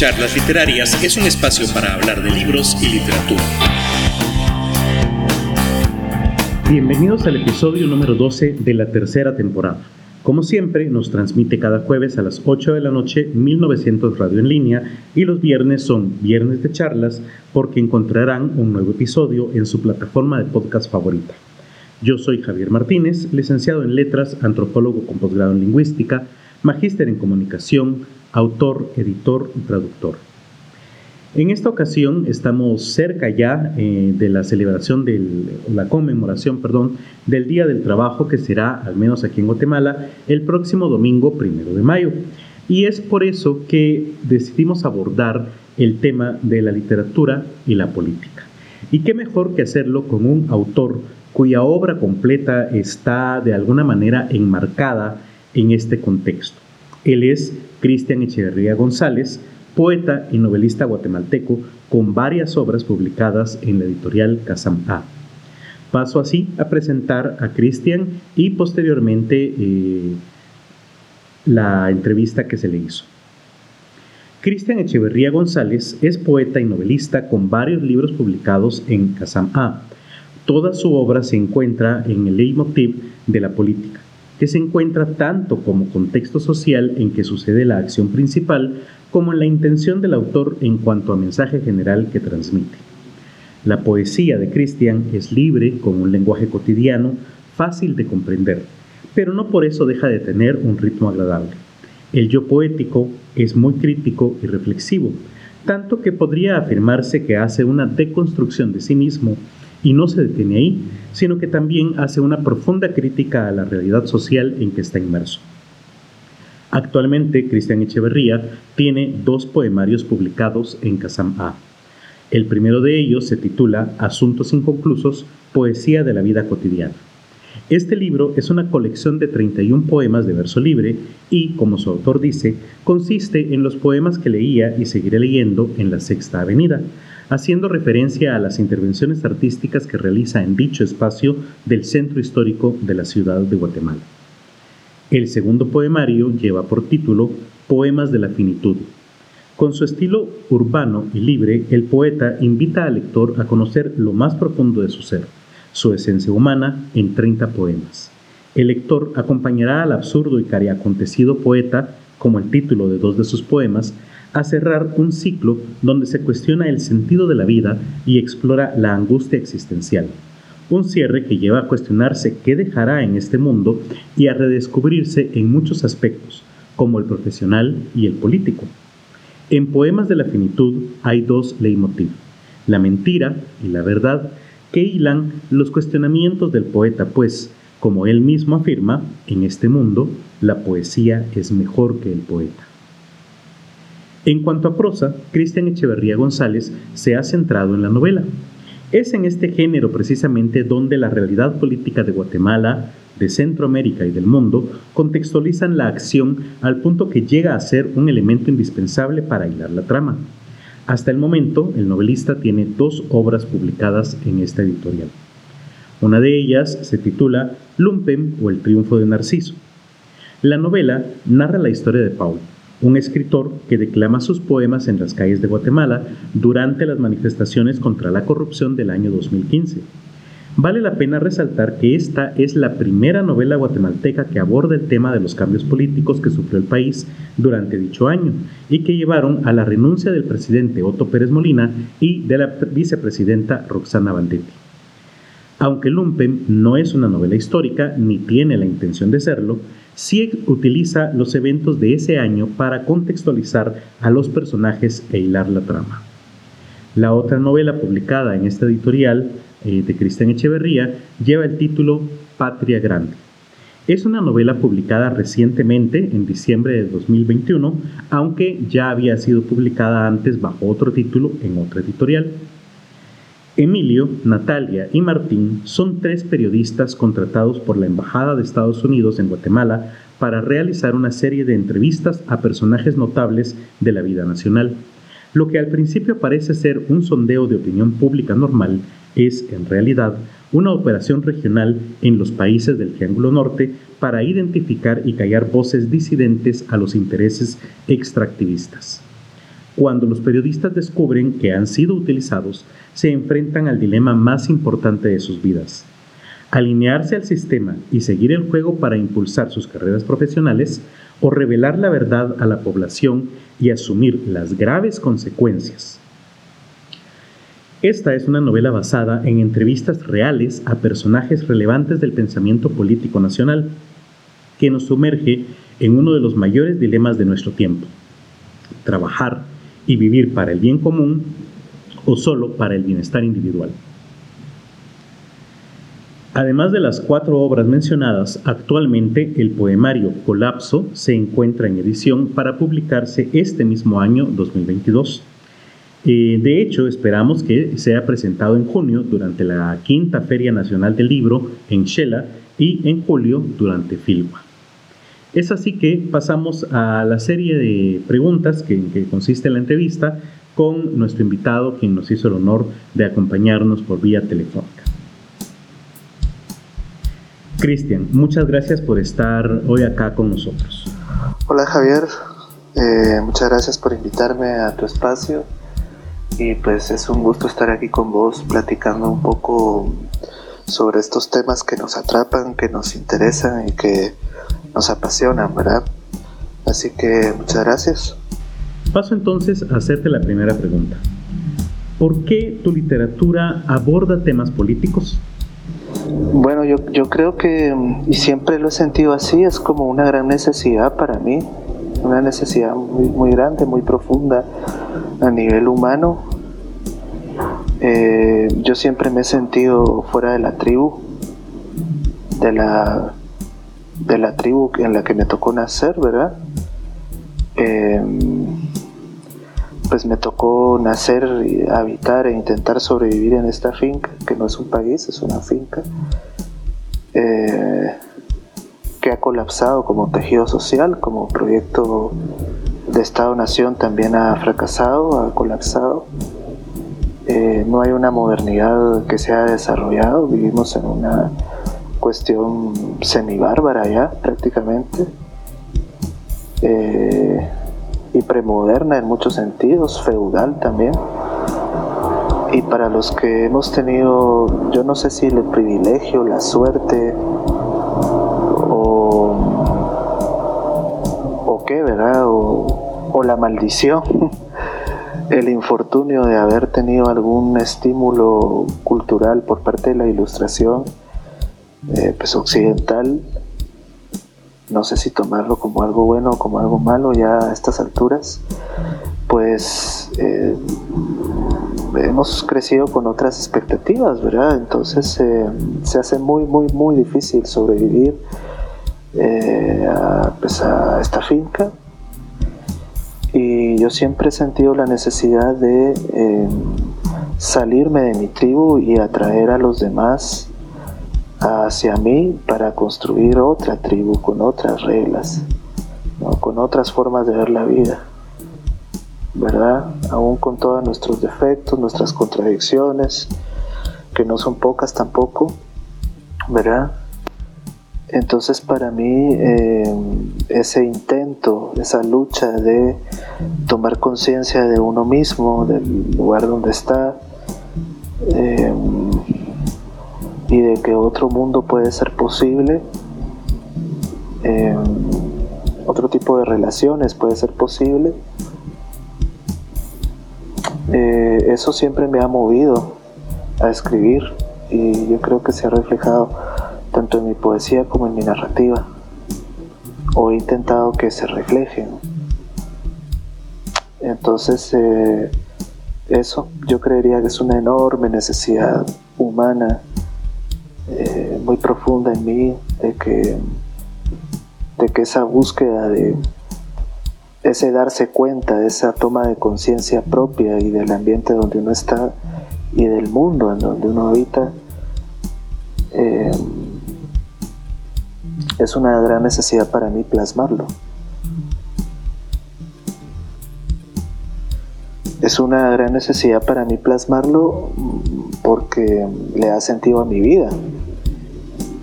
Charlas Literarias es un espacio para hablar de libros y literatura. Bienvenidos al episodio número 12 de la tercera temporada. Como siempre, nos transmite cada jueves a las 8 de la noche 1900 Radio en línea y los viernes son viernes de charlas porque encontrarán un nuevo episodio en su plataforma de podcast favorita. Yo soy Javier Martínez, licenciado en Letras, antropólogo con posgrado en Lingüística, magíster en Comunicación, autor, editor y traductor. En esta ocasión estamos cerca ya eh, de la celebración de la conmemoración, perdón, del Día del Trabajo que será, al menos aquí en Guatemala, el próximo domingo primero de mayo. Y es por eso que decidimos abordar el tema de la literatura y la política. Y qué mejor que hacerlo con un autor cuya obra completa está de alguna manera enmarcada en este contexto. Él es Cristian Echeverría González, poeta y novelista guatemalteco con varias obras publicadas en la editorial Casam A. Paso así a presentar a Cristian y posteriormente eh, la entrevista que se le hizo. Cristian Echeverría González es poeta y novelista con varios libros publicados en Casam A. Toda su obra se encuentra en el leitmotiv de la política que se encuentra tanto como contexto social en que sucede la acción principal, como en la intención del autor en cuanto a mensaje general que transmite. La poesía de Christian es libre, con un lenguaje cotidiano, fácil de comprender, pero no por eso deja de tener un ritmo agradable. El yo poético es muy crítico y reflexivo, tanto que podría afirmarse que hace una deconstrucción de sí mismo y no se detiene ahí, sino que también hace una profunda crítica a la realidad social en que está inmerso. Actualmente, Cristian Echeverría tiene dos poemarios publicados en Casam A. El primero de ellos se titula Asuntos inconclusos, Poesía de la vida cotidiana. Este libro es una colección de 31 poemas de verso libre y, como su autor dice, consiste en los poemas que leía y seguiré leyendo en la Sexta Avenida, haciendo referencia a las intervenciones artísticas que realiza en dicho espacio del centro histórico de la ciudad de Guatemala. El segundo poemario lleva por título Poemas de la Finitud. Con su estilo urbano y libre, el poeta invita al lector a conocer lo más profundo de su ser, su esencia humana, en 30 poemas. El lector acompañará al absurdo y cariacontecido poeta, como el título de dos de sus poemas, a cerrar un ciclo donde se cuestiona el sentido de la vida y explora la angustia existencial. Un cierre que lleva a cuestionarse qué dejará en este mundo y a redescubrirse en muchos aspectos, como el profesional y el político. En Poemas de la Finitud hay dos leitmotiv, la mentira y la verdad, que hilan los cuestionamientos del poeta, pues, como él mismo afirma, en este mundo la poesía es mejor que el poeta. En cuanto a prosa, Cristian Echeverría González se ha centrado en la novela. Es en este género precisamente donde la realidad política de Guatemala, de Centroamérica y del mundo contextualizan la acción al punto que llega a ser un elemento indispensable para hilar la trama. Hasta el momento, el novelista tiene dos obras publicadas en esta editorial. Una de ellas se titula Lumpen o el triunfo de Narciso. La novela narra la historia de Paul, un escritor que declama sus poemas en las calles de Guatemala durante las manifestaciones contra la corrupción del año 2015. Vale la pena resaltar que esta es la primera novela guatemalteca que aborda el tema de los cambios políticos que sufrió el país durante dicho año y que llevaron a la renuncia del presidente Otto Pérez Molina y de la vicepresidenta Roxana Bandetti. Aunque Lumpen no es una novela histórica ni tiene la intención de serlo, sí utiliza los eventos de ese año para contextualizar a los personajes e hilar la trama. La otra novela publicada en esta editorial eh, de Cristian Echeverría lleva el título Patria Grande. Es una novela publicada recientemente, en diciembre de 2021, aunque ya había sido publicada antes bajo otro título en otra editorial. Emilio, Natalia y Martín son tres periodistas contratados por la Embajada de Estados Unidos en Guatemala para realizar una serie de entrevistas a personajes notables de la vida nacional. Lo que al principio parece ser un sondeo de opinión pública normal es, en realidad, una operación regional en los países del Triángulo Norte para identificar y callar voces disidentes a los intereses extractivistas. Cuando los periodistas descubren que han sido utilizados, se enfrentan al dilema más importante de sus vidas. Alinearse al sistema y seguir el juego para impulsar sus carreras profesionales o revelar la verdad a la población y asumir las graves consecuencias. Esta es una novela basada en entrevistas reales a personajes relevantes del pensamiento político nacional, que nos sumerge en uno de los mayores dilemas de nuestro tiempo, trabajar y vivir para el bien común o solo para el bienestar individual. Además de las cuatro obras mencionadas, actualmente el poemario Colapso se encuentra en edición para publicarse este mismo año 2022. Eh, de hecho, esperamos que sea presentado en junio durante la quinta Feria Nacional del Libro en Shela y en julio durante Filwa. Es así que pasamos a la serie de preguntas que, que consiste la entrevista con nuestro invitado, quien nos hizo el honor de acompañarnos por vía telefónica. Cristian, muchas gracias por estar hoy acá con nosotros. Hola Javier, eh, muchas gracias por invitarme a tu espacio y pues es un gusto estar aquí con vos platicando un poco sobre estos temas que nos atrapan, que nos interesan y que nos apasionan, ¿verdad? Así que muchas gracias. Paso entonces a hacerte la primera pregunta. ¿Por qué tu literatura aborda temas políticos? Bueno, yo, yo creo que, y siempre lo he sentido así, es como una gran necesidad para mí, una necesidad muy, muy grande, muy profunda a nivel humano. Eh, yo siempre me he sentido fuera de la tribu, de la de la tribu en la que me tocó nacer, ¿verdad? Em, pues me tocó nacer, habitar e intentar sobrevivir en esta finca, que no es un país, es una finca, eh, que ha colapsado como tejido social, como proyecto de Estado-Nación también ha fracasado, ha colapsado. Eh, no hay una modernidad que se ha desarrollado, vivimos en una cuestión semibárbara ya prácticamente eh, y premoderna en muchos sentidos, feudal también. Y para los que hemos tenido, yo no sé si el privilegio, la suerte o, o qué, ¿verdad? O, o la maldición, el infortunio de haber tenido algún estímulo cultural por parte de la ilustración eh, pues occidental, no sé si tomarlo como algo bueno o como algo malo ya a estas alturas, pues eh, hemos crecido con otras expectativas, ¿verdad? Entonces eh, se hace muy, muy, muy difícil sobrevivir pues a esta finca. Y yo siempre he sentido la necesidad de salirme de mi tribu y atraer a los demás hacia mí para construir otra tribu con otras reglas, con otras formas de ver la vida, ¿verdad? Aún con todos nuestros defectos, nuestras contradicciones, que no son pocas tampoco, ¿verdad? Entonces para mí eh, ese intento, esa lucha de tomar conciencia de uno mismo, del lugar donde está, eh, y de que otro mundo puede ser posible, em, otro tipo de relaciones puede ser posible. Eh, eso siempre me ha movido a escribir y yo creo que se ha reflejado tanto en mi poesía como en mi narrativa o he intentado que se refleje. Entonces, eh, eso yo creería que es una enorme necesidad humana eh, muy profunda en mí de que, de que esa búsqueda de ese darse cuenta, esa toma de conciencia propia y del ambiente donde uno está y del mundo en donde uno habita, eh, es una gran necesidad para mí plasmarlo. Es una gran necesidad para mí plasmarlo porque le da sentido a mi vida.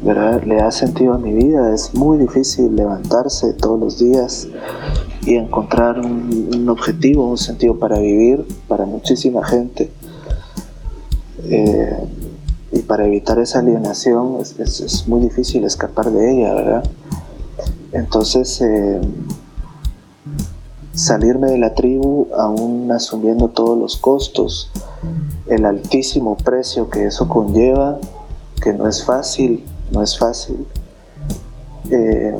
¿verdad? Le da sentido a mi vida. Es muy difícil levantarse todos los días y encontrar un, objetivo, un sentido para vivir para muchísima gente. Eh, y para evitar esa alienación es, muy difícil escapar de ella, ¿verdad? Entonces, eh, salirme de la tribu aún asumiendo todos los costos, el altísimo precio que eso conlleva, que no es fácil, no es fácil. Eh,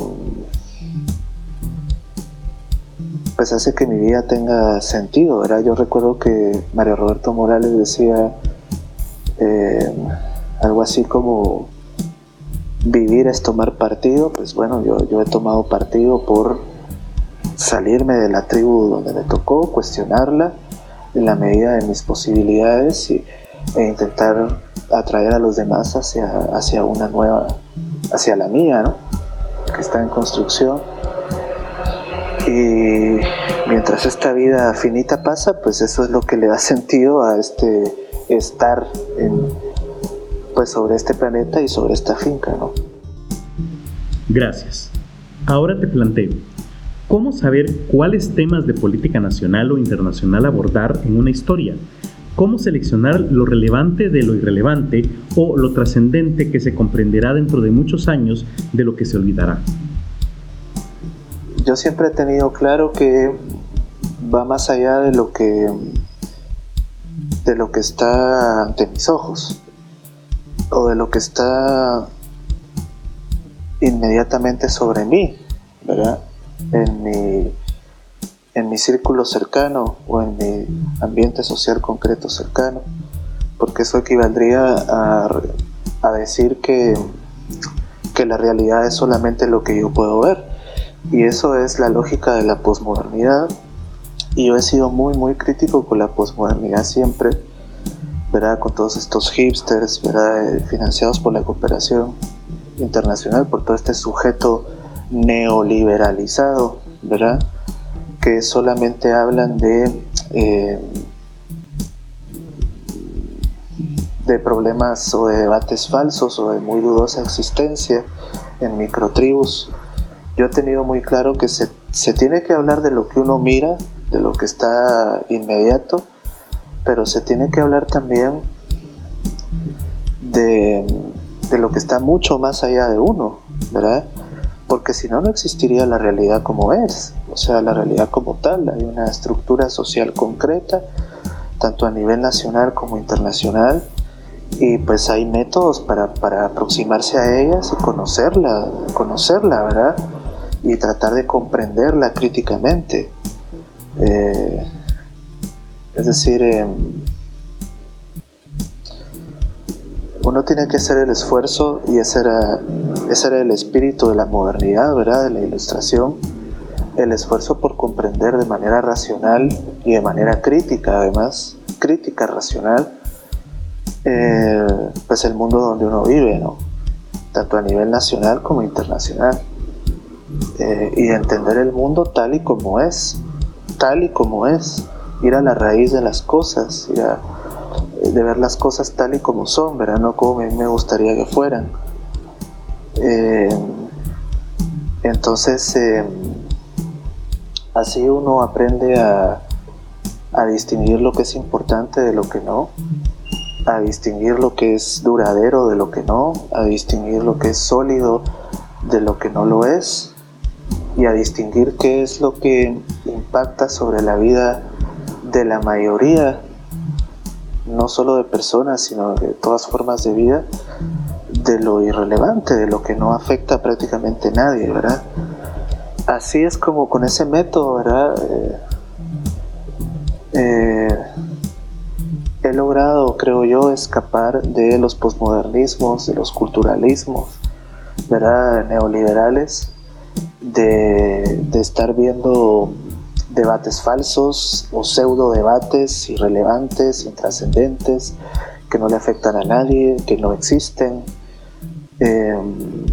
pues hace que mi vida tenga sentido, ¿verdad? Yo recuerdo que Mario Roberto Morales decía eh, algo así como vivir es tomar partido, pues bueno, yo, yo he tomado partido por salirme de la tribu donde me tocó, cuestionarla en la medida de mis posibilidades y, e intentar atraer a los demás hacia, hacia una nueva, hacia la mía, ¿no? que está en construcción. Y mientras esta vida finita pasa, pues eso es lo que le da sentido a este estar pues sobre este planeta y sobre esta finca, ¿no? Gracias. Ahora te planteo, ¿cómo saber cuáles temas de política nacional o internacional abordar en una historia? ¿Cómo seleccionar lo relevante de lo irrelevante o lo trascendente que se comprenderá dentro de muchos años de lo que se olvidará? yo siempre he tenido claro que va más allá de lo que de lo que está ante mis ojos o de lo que está inmediatamente sobre mí, ¿verdad? En mi, en mi círculo cercano o en mi ambiente social concreto cercano, porque eso equivaldría a, a decir que, que la realidad es solamente lo que yo puedo ver y eso es la lógica de la posmodernidad. Y yo he sido muy, muy crítico con la posmodernidad siempre, ¿verdad? Con todos estos hipsters, ¿verdad? Eh, financiados por la cooperación internacional, por todo este sujeto neoliberalizado, ¿verdad? Que solamente hablan de, eh, de problemas o de debates falsos o de muy dudosa existencia en microtribus yo he tenido muy claro que se, tiene que hablar de lo que uno mira, de lo que está inmediato, pero se tiene que hablar también de, lo que está mucho más allá de uno, ¿verdad? Porque si no, no existiría la realidad como es, o sea, la realidad como tal. Hay una estructura social concreta, tanto a nivel nacional como internacional, y pues hay métodos para, para aproximarse a ellas y conocerla, conocerla, ¿verdad? y tratar de comprenderla críticamente. Eh, es decir, em, uno tiene que hacer el esfuerzo y ese era, ese era el espíritu de la modernidad, ¿verdad? De la ilustración, el esfuerzo por comprender de manera racional y de manera crítica, además, crítica racional, eh, pues el mundo donde uno vive, ¿no? Tanto a nivel nacional como internacional. Eh, y entender el mundo tal y como es, tal y como es, ir a la raíz de las cosas, de ver las cosas tal y como son, ¿verdad? No como me gustaría que fueran. Eh, entonces, eh, así uno aprende a, a distinguir lo que es importante de lo que no, a distinguir lo que es duradero de lo que no, a distinguir lo que es sólido de lo que no lo es, y a distinguir qué es lo que impacta sobre la vida de la mayoría, no solo de personas, sino de todas formas de vida, de lo irrelevante, de lo que no afecta a nadie, ¿verdad? Así es como con ese método, ¿verdad? Eh, eh, he logrado, creo yo, escapar de los posmodernismos, de los culturalismos, ¿verdad? Neoliberales de, estar viendo debates falsos o pseudo debates irrelevantes, intrascendentes, que no le afectan a nadie, que no existen em,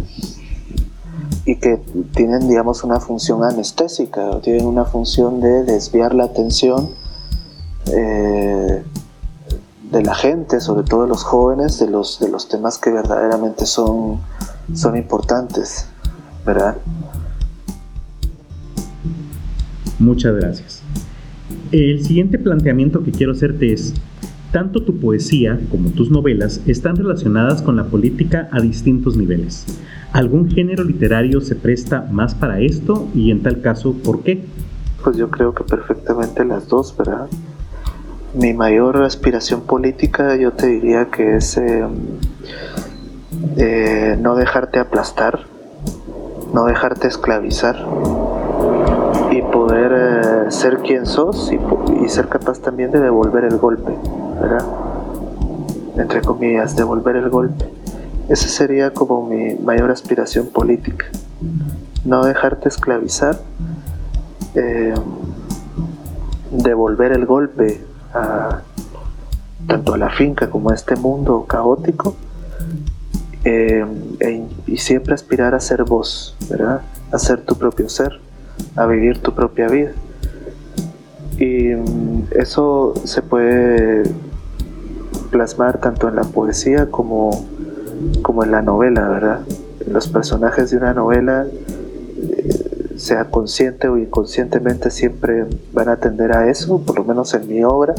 y que tienen, digamos, una función anestésica, tienen una función de desviar la atención eh, de la gente, sobre todo de los jóvenes, de los, de los temas que verdaderamente son, son importantes, ¿verdad? Muchas gracias. El siguiente planteamiento que quiero hacerte es, tanto tu poesía como tus novelas están relacionadas con la política a distintos niveles. ¿Algún género literario se presta más para esto y en tal caso, por qué? Pues yo creo que perfectamente las dos, ¿verdad? Mi mayor aspiración política yo te diría que es em, eh, no dejarte aplastar, no dejarte esclavizar y poder eh, ser quien sos y, ser capaz también de devolver el golpe, ¿verdad? Entre comillas, devolver el golpe. Esa sería como mi mayor aspiración política. No dejarte esclavizar, eh, devolver el golpe tanto a la finca como a este mundo caótico eh, e y siempre aspirar a ser vos, ¿verdad? A ser tu propio ser, a vivir tu propia vida. Y mm, eso se puede plasmar tanto en la poesía como, como en la novela, ¿verdad? Los personajes de una novela, eh, sea consciente o inconscientemente, siempre van a tender a eso, por lo menos en mi obra,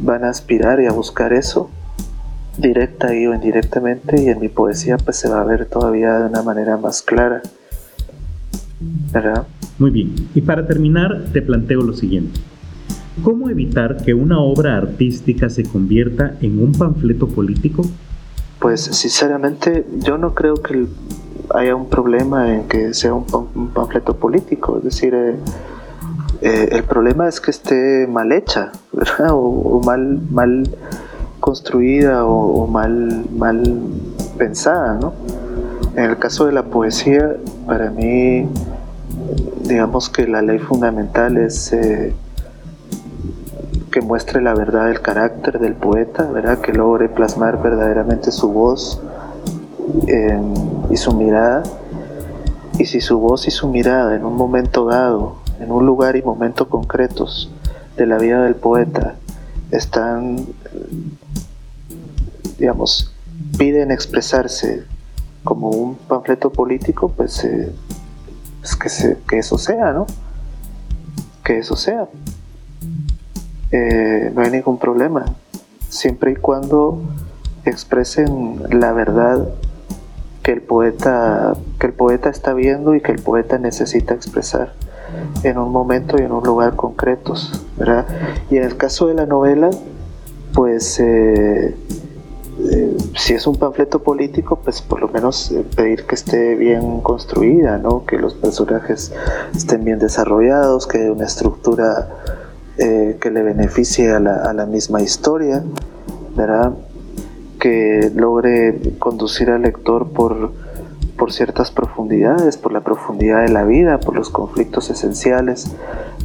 van a aspirar y a buscar eso directa y o indirectamente y en mi poesía pues se va a ver todavía de una manera más clara. Muy bien. Y para terminar te planteo lo siguiente. ¿Cómo evitar que una obra artística se convierta en un panfleto político? Pues sinceramente yo no creo que haya un problema en que sea un, panfleto político. Es decir, eh, eh, el problema es que esté mal hecha, ¿verdad? O, mal, mal construida o, mal, mal pensada, ¿no? En el caso de la poesía, para mí, digamos que la ley fundamental es eh, que muestre la verdad del carácter del poeta, ¿verdad? Que logre plasmar verdaderamente su voz em, y su mirada. Y si su voz y su mirada en un momento dado, en un lugar y momento concretos de la vida del poeta, están digamos, piden expresarse como un panfleto político, pues, eh, pues que, que, eso sea, ¿no? Que eso sea. Eh, no hay ningún problema, siempre y cuando expresen la verdad que el poeta que el poeta está viendo y que el poeta necesita expresar en un momento y en un lugar concretos, ¿verdad? Y en el caso de la novela, pues eh, si es un panfleto político, pues por lo menos eh, pedir que esté bien construida, ¿no? que los personajes estén bien desarrollados, que haya una estructura eh, que le beneficie a la, misma historia, ¿verdad? que logre conducir al lector por, por ciertas profundidades, por la profundidad de la vida, por los conflictos esenciales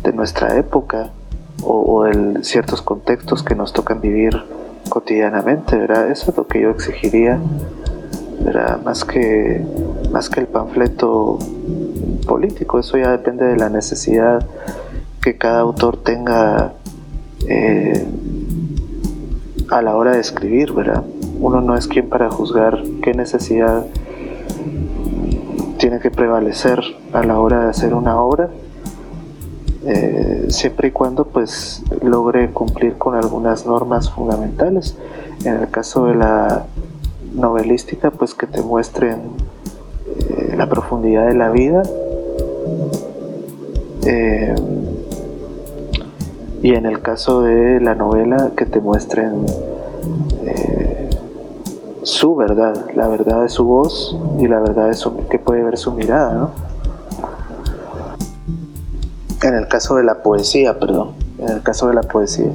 de nuestra época o, o ciertos contextos que nos tocan vivir cotidianamente, ¿verdad? Eso es lo que yo exigiría, ¿verdad? Más que, más que el panfleto político, eso ya depende de la necesidad que cada autor tenga eh, a la hora de escribir, ¿verdad? Uno no es quien para juzgar qué necesidad tiene que prevalecer a la hora de hacer una obra eh, siempre y cuando pues logre cumplir con algunas normas fundamentales. En el caso de la novelística, pues que te muestren eh, la profundidad de la vida. Eh, y en el caso de la novela, que te muestren su verdad, la verdad de su voz y la verdad de que puede ver su mirada, ¿no? En el caso de la poesía, perdón, en el caso de la poesía.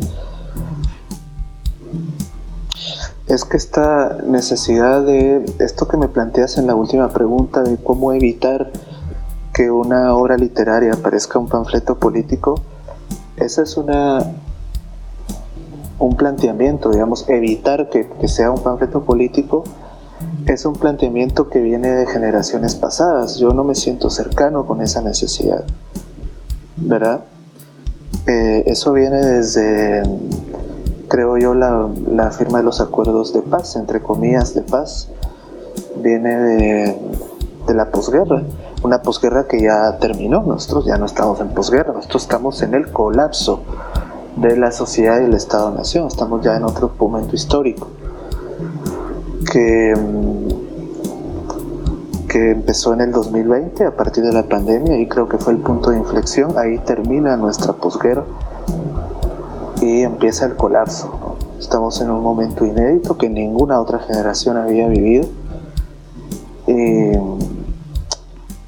Es que esta necesidad de esto que me planteas en la última pregunta de cómo evitar que una obra literaria parezca un panfleto político, esa es una un planteamiento, digamos, evitar que, que sea un panfleto político es un planteamiento que viene de generaciones pasadas. Yo no me siento cercano con esa necesidad. ¿Verdad? Eh, eso viene desde, creo yo, la, firma de los acuerdos de paz, entre comillas, de paz, viene de, la posguerra. una posguerra que ya terminó, nosotros ya no estamos en posguerra, nosotros estamos en el colapso de la sociedad y el Estado-Nación, estamos ya en otro momento histórico que, mm, que empezó en el 2020 a partir de la pandemia y creo que fue el punto de inflexión, ahí termina nuestra posguerra y empieza el colapso. Estamos en un momento inédito que ninguna otra generación había vivido y,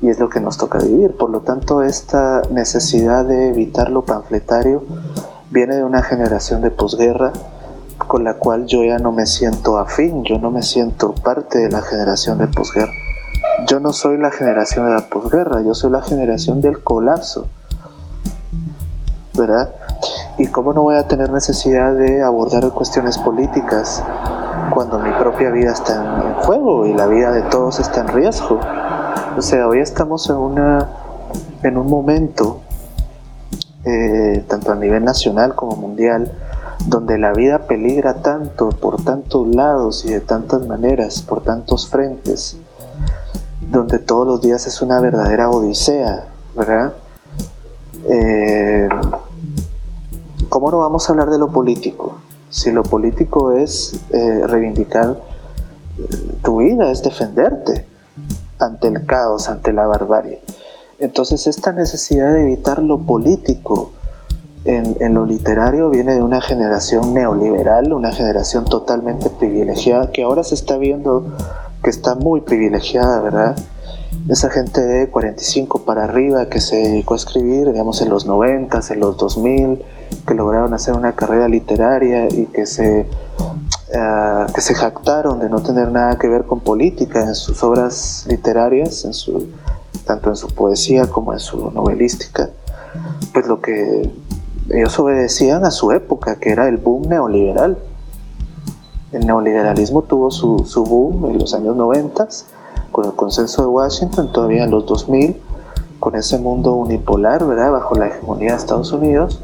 y es lo que nos toca vivir. Por lo tanto, esta necesidad de evitar lo panfletario viene de una generación de posguerra con la cual yo ya no me siento afín, yo no me siento parte de la generación de posguerra. Yo no soy la generación de la posguerra, yo soy la generación del colapso. ¿Verdad? ¿Y cómo no voy a tener necesidad de abordar cuestiones políticas cuando mi propia vida está en, juego y la vida de todos está en riesgo? O sea, hoy estamos en, una, en un momento, eh, tanto a nivel nacional como mundial, donde la vida peligra tanto por tantos lados y de tantas maneras, por tantos frentes, donde todos los días es una verdadera odisea, ¿verdad? Eh, ¿Cómo no vamos a hablar de lo político? Si lo político es eh, reivindicar eh, tu vida, es defenderte ante el caos, ante la barbarie. Entonces esta necesidad de evitar lo político, en, lo literario viene de una generación neoliberal, una generación totalmente privilegiada, que ahora se está viendo que está muy privilegiada, ¿verdad? Esa gente de 45 para arriba que se dedicó a escribir, digamos, en los 90, en los 2000, que lograron hacer una carrera literaria y que se, eh, que se jactaron de no tener nada que ver con política en sus obras literarias, en su, tanto en su poesía como en su novelística, pues lo que ellos obedecían a su época, que era el boom neoliberal. El neoliberalismo tuvo su, su boom en los años 90, con el consenso de Washington, todavía en los 2000, con ese mundo unipolar, ¿verdad? Bajo la hegemonía de Estados Unidos.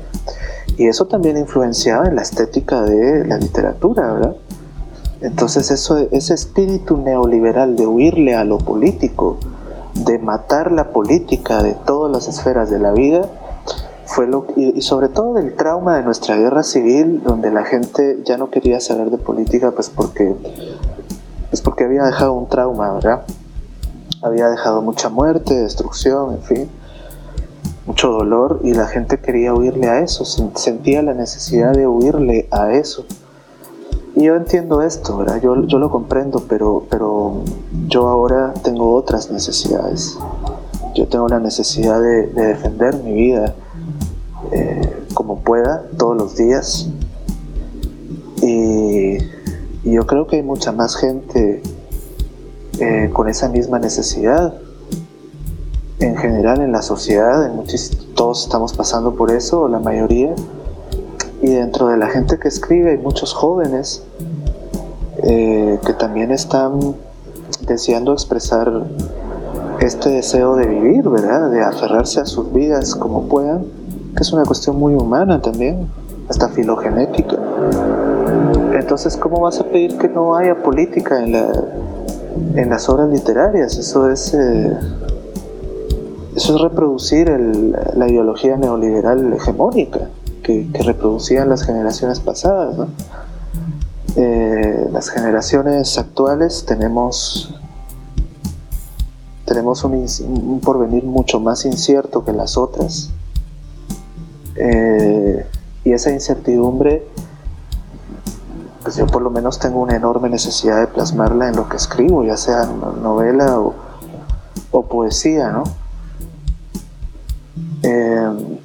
Y eso también influenciaba en la estética de la literatura, ¿verdad? Entonces eso, ese espíritu neoliberal de huirle a lo político, de matar la política de todas las esferas de la vida, fue lo y, sobre todo del trauma de nuestra guerra civil donde la gente ya no quería saber de política pues porque pues porque había dejado un trauma verdad había dejado mucha muerte destrucción en fin mucho dolor y la gente quería huirle a eso sentía la necesidad de huirle a eso. Y yo entiendo esto verdad yo, yo lo comprendo pero pero yo ahora tengo otras necesidades. Yo tengo la necesidad de defender mi vida eh, como pueda todos los días. Y, yo creo que hay mucha más gente eh, con esa misma necesidad. En general en la sociedad, en todos estamos pasando por eso, la mayoría. Y dentro de la gente que escribe hay muchos jóvenes eh, que también están deseando expresar este deseo de vivir, ¿verdad? De aferrarse a sus vidas como puedan es una cuestión muy humana también, hasta filogenética. Entonces, ¿cómo vas a pedir que no haya política en, la, en las obras literarias? Eso es, eh, eso es reproducir la ideología neoliberal hegemónica que, reproducían las generaciones pasadas. Eh, las generaciones actuales tenemos tenemos un, porvenir mucho más incierto que las otras eh, y esa incertidumbre, pues yo por lo menos tengo una enorme necesidad de plasmarla en lo que escribo, ya sea novela o, poesía, ¿no? Eh,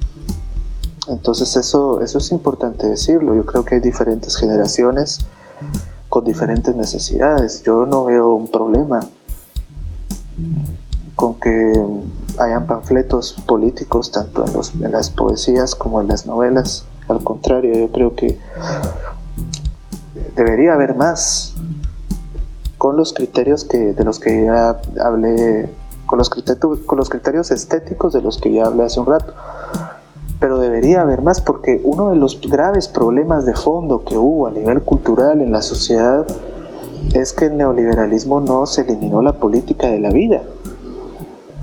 entonces eso, eso es importante decirlo. Yo creo que hay diferentes generaciones con diferentes necesidades. Yo no veo un problema con que hayan panfletos políticos tanto en, las poesías como en las novelas. Al contrario, yo creo que debería haber más con los criterios que, de los que ya hablé, con los, criterios, con los criterios estéticos de los que ya hablé hace un rato. Pero debería haber más porque uno de los graves problemas de fondo que hubo a nivel cultural en la sociedad es que el neoliberalismo no se eliminó la política de la vida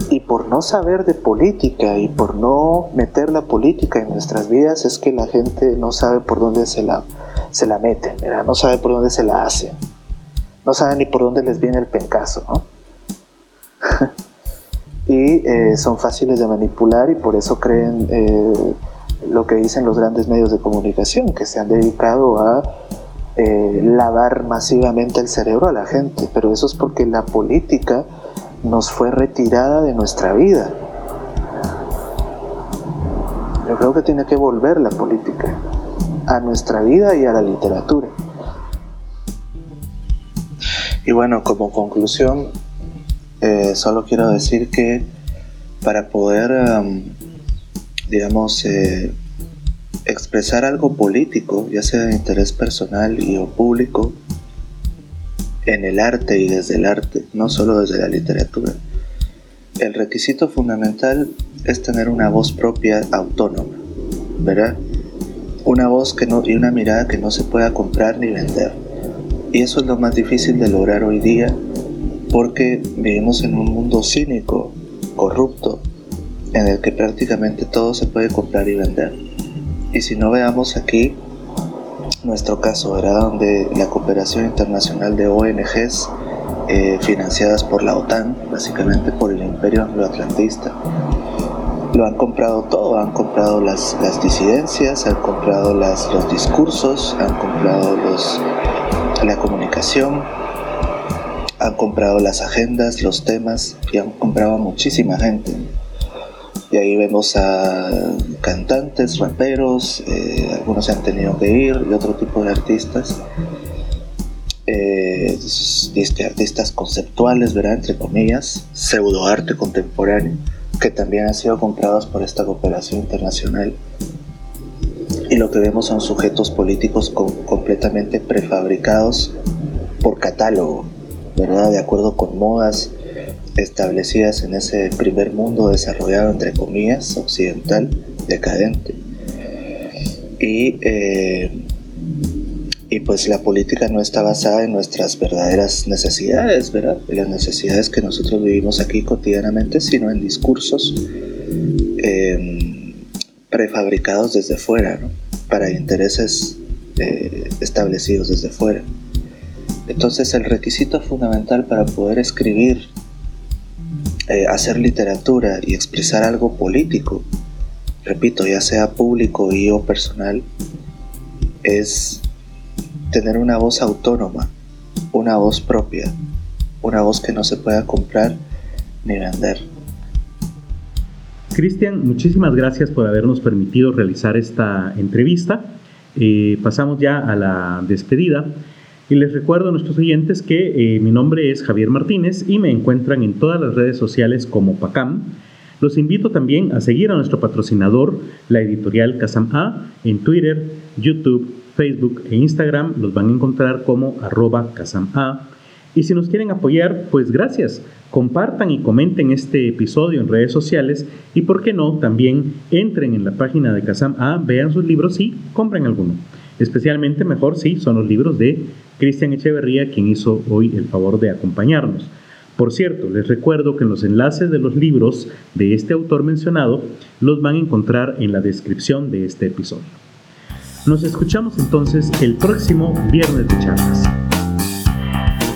Y por no saber de política y por no meter la política en nuestras vidas es que la gente no sabe por dónde se la, se la mete, no sabe por dónde se la hace, no sabe ni por dónde les viene el pencazo. ¿no? y eh, son fáciles de manipular y por eso creen eh, lo que dicen los grandes medios de comunicación, que se han dedicado a eh, lavar masivamente el cerebro a la gente, pero eso es porque la política nos fue retirada de nuestra vida. Yo creo que tiene que volver la política a nuestra vida y a la literatura. Y bueno, como conclusión, eh, solo quiero decir que para poder, digamos, eh, expresar algo político, ya sea de interés personal y o público, en el arte y desde el arte, no solo desde la literatura. El requisito fundamental es tener una voz propia autónoma, ¿verdad? Una voz que no, y una mirada que no se pueda comprar ni vender. Y eso es lo más difícil de lograr hoy día porque vivimos en un mundo cínico, corrupto, en el que prácticamente todo se puede comprar y vender. Y si no veamos aquí nuestro caso, era donde la cooperación internacional de ONGs eh, financiadas por la OTAN, básicamente por el imperio angloatlantista, lo han comprado todo, han comprado las, las disidencias, han comprado los discursos, han comprado la comunicación, han comprado las agendas, los temas y han comprado a muchísima gente. Y ahí vemos a cantantes, raperos, eh, algunos se han tenido que ir y otro tipo de artistas. Eh, artistas conceptuales, ¿verdad? Entre comillas, pseudoarte contemporáneo, que también han sido comprados por esta cooperación internacional. Y lo que vemos son sujetos políticos completamente prefabricados por catálogo, ¿verdad? De acuerdo con modas establecidas en ese primer mundo desarrollado, entre comillas, occidental, decadente. Y, eh, y pues la política no está basada en nuestras verdaderas necesidades, ¿verdad? En las necesidades que nosotros vivimos aquí cotidianamente, sino en discursos em, prefabricados desde fuera, ¿no? Para intereses eh, establecidos desde fuera. Entonces el requisito fundamental para poder escribir, eh, hacer literatura y expresar algo político, repito, ya sea público y o personal, es tener una voz autónoma, una voz propia, una voz que no se pueda comprar ni vender. Cristian, muchísimas gracias por habernos permitido realizar esta entrevista. Eh, pasamos ya a la despedida. Y les recuerdo a nuestros oyentes que eh, mi nombre es Javier Martínez y me encuentran en todas las redes sociales como PACAM. Los invito también a seguir a nuestro patrocinador, la editorial Casam A, en Twitter, YouTube, Facebook e Instagram. Los van a encontrar como arroba Casam A. Y si nos quieren apoyar, pues gracias. Compartan y comenten este episodio en redes sociales y, por qué no, también entren en la página de Casam A, vean sus libros y compren alguno. Especialmente mejor si son los libros de Cristian Echeverría, quien hizo hoy el favor de acompañarnos. Por cierto, les recuerdo que los enlaces de los libros de este autor mencionado los van a encontrar en la descripción de este episodio. Nos escuchamos entonces el próximo viernes de charlas.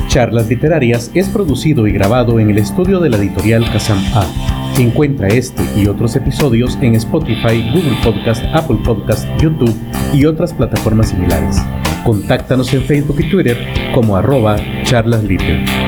Charlas Literarias es producido y grabado en el estudio de la editorial Kazam A. Encuentra este y otros episodios en Spotify, Google Podcast, Apple Podcast, YouTube y otras plataformas similares. Contáctanos en Facebook y Twitter como arroba charlasliter.